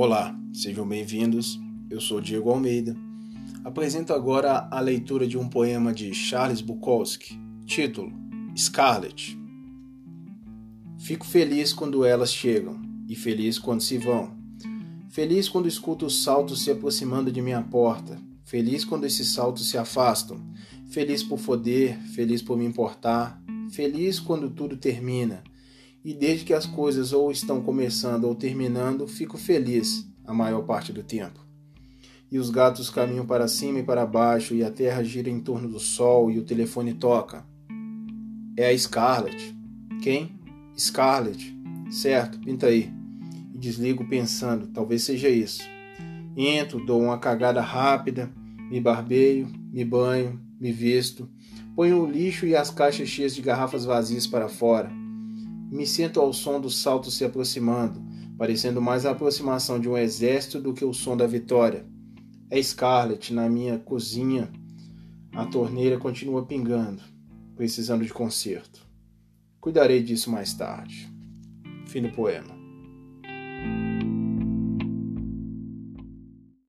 Olá, sejam bem-vindos. Eu sou Diego Almeida. Apresento agora a leitura de um poema de Charles Bukowski, título Scarlet. Fico feliz quando elas chegam e feliz quando se vão. Feliz quando escuto os saltos se aproximando de minha porta. Feliz quando esses saltos se afastam. Feliz por foder, feliz por me importar. Feliz quando tudo termina e desde que as coisas ou estão começando ou terminando, fico feliz a maior parte do tempo. E os gatos caminham para cima e para baixo, e a terra gira em torno do sol, e o telefone toca. É a Scarlett. Quem? Scarlett. Certo, pinta aí. E desligo pensando, talvez seja isso. Entro, dou uma cagada rápida, me barbeio, me banho, me visto, ponho o lixo e as caixas cheias de garrafas vazias para fora me sinto ao som dos saltos se aproximando, parecendo mais a aproximação de um exército do que o som da vitória. É Scarlett na minha cozinha. A torneira continua pingando, precisando de conserto. Cuidarei disso mais tarde. Fim do poema.